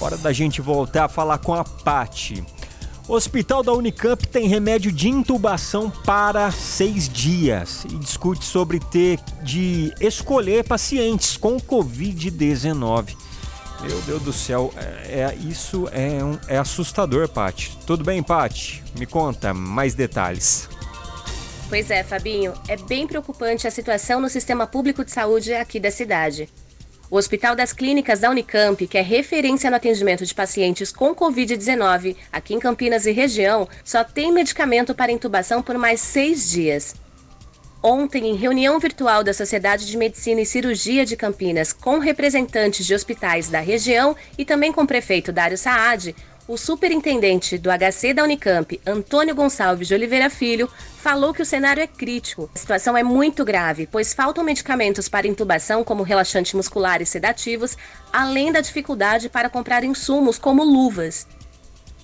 Hora da gente voltar a falar com a Pati. Hospital da Unicamp tem remédio de intubação para seis dias e discute sobre ter de escolher pacientes com Covid-19. Meu Deus do céu, é, é isso é, um, é assustador, Pati. Tudo bem, Pati? Me conta mais detalhes. Pois é, Fabinho, é bem preocupante a situação no sistema público de saúde aqui da cidade. O Hospital das Clínicas da Unicamp, que é referência no atendimento de pacientes com Covid-19 aqui em Campinas e região, só tem medicamento para intubação por mais seis dias. Ontem, em reunião virtual da Sociedade de Medicina e Cirurgia de Campinas, com representantes de hospitais da região e também com o prefeito Dário Saad, o superintendente do HC da Unicamp, Antônio Gonçalves de Oliveira Filho, falou que o cenário é crítico. A situação é muito grave, pois faltam medicamentos para intubação, como relaxantes musculares sedativos, além da dificuldade para comprar insumos como luvas.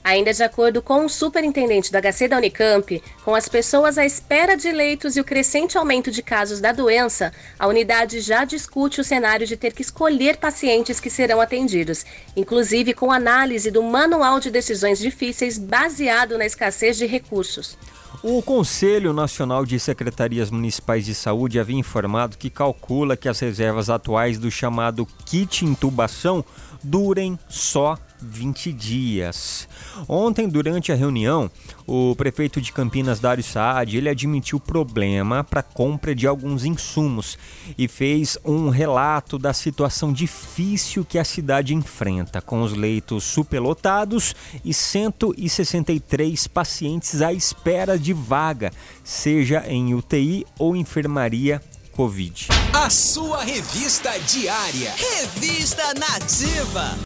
Ainda de acordo com o superintendente do HC da Unicamp, com as pessoas à espera de leitos e o crescente aumento de casos da doença, a unidade já discute o cenário de ter que escolher pacientes que serão atendidos, inclusive com análise do manual de decisões difíceis baseado na escassez de recursos. O Conselho Nacional de Secretarias Municipais de Saúde havia informado que calcula que as reservas atuais do chamado kit intubação durem só 20 dias. Ontem, durante a reunião, o prefeito de Campinas, Dário Saad, ele admitiu problema para compra de alguns insumos e fez um relato da situação difícil que a cidade enfrenta, com os leitos superlotados e 163 pacientes à espera de vaga, seja em UTI ou enfermaria Covid. A sua revista diária. Revista Nativa.